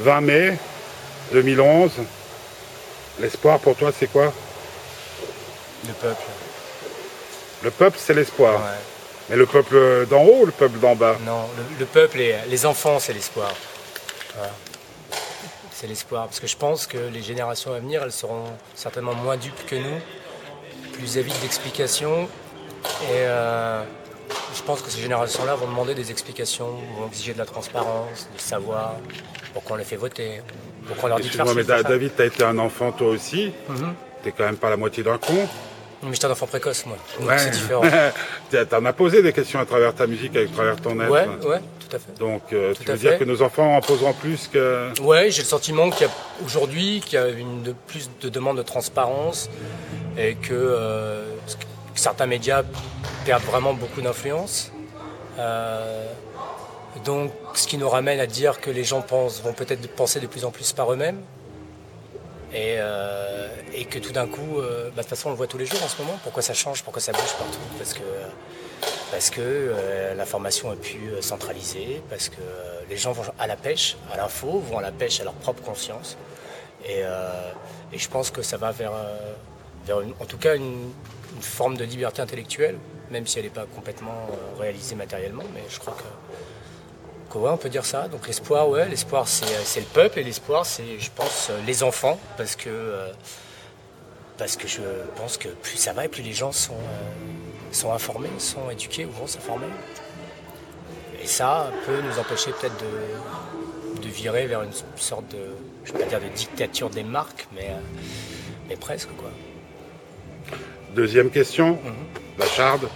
20 mai 2011. L'espoir pour toi, c'est quoi? Le peuple. Le peuple, c'est l'espoir. Ouais. Mais le peuple d'en haut ou le peuple d'en bas? Non, le, le peuple et les enfants, c'est l'espoir. Voilà. C'est l'espoir. Parce que je pense que les générations à venir, elles seront certainement moins dupes que nous, plus avides d'explications. Et euh, pense que ces générations-là vont demander des explications, vont exiger de la transparence, du savoir, pourquoi on les fait voter, pourquoi on leur dit de faire mais ça. David, t'as été un enfant toi aussi. Mhm. T'es quand même pas la moitié d'un con. Mais j'étais un enfant précoce, moi. Donc Ouais. c'est différent. T'en as posé des questions à travers ta musique, à travers ton être. Ouais, ouais, tout à fait. Donc, euh, tu veux dire fait. que nos enfants en poseront plus que. Ouais, j'ai le sentiment qu'il y a aujourd'hui qu'il y a une de plus de demandes de transparence et que, euh, que certains médias perdent vraiment beaucoup d'influence. Euh, donc, ce qui nous ramène à dire que les gens pensent, vont peut-être penser de plus en plus par eux-mêmes. Et, euh, que tout d'un coup, euh, bah, de toute façon, on le voit tous les jours en ce moment. Pourquoi ça change, pourquoi ça bouge partout? Parce que, parce que l'information est plus centralisée, parce que les gens vont à la pêche, à l'info, vont à la pêche à leur propre conscience. Et, je pense que ça va vers, en tout cas une, forme de liberté intellectuelle, même si elle n'est pas complètement euh, réalisée matériellement. Mais je crois que, on peut dire ça. Donc l'espoir, ouais, l'espoir c'est, euh, le peuple et l'espoir c'est, je pense, euh, les enfants, parce que, parce que je pense que plus ça va et plus les gens sont, sont informés, sont éduqués ou vont s'informer. Et ça peut nous empêcher peut-être de, de virer vers une sorte de, je dire de dictature des marques, mais, mais presque quoi. Deuxième question, la charde.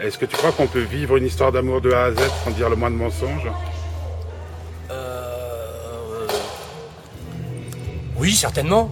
Est-ce que tu crois qu'on peut vivre une histoire d'amour de A à Z sans dire le moins de mensonges Euh, Oui, certainement.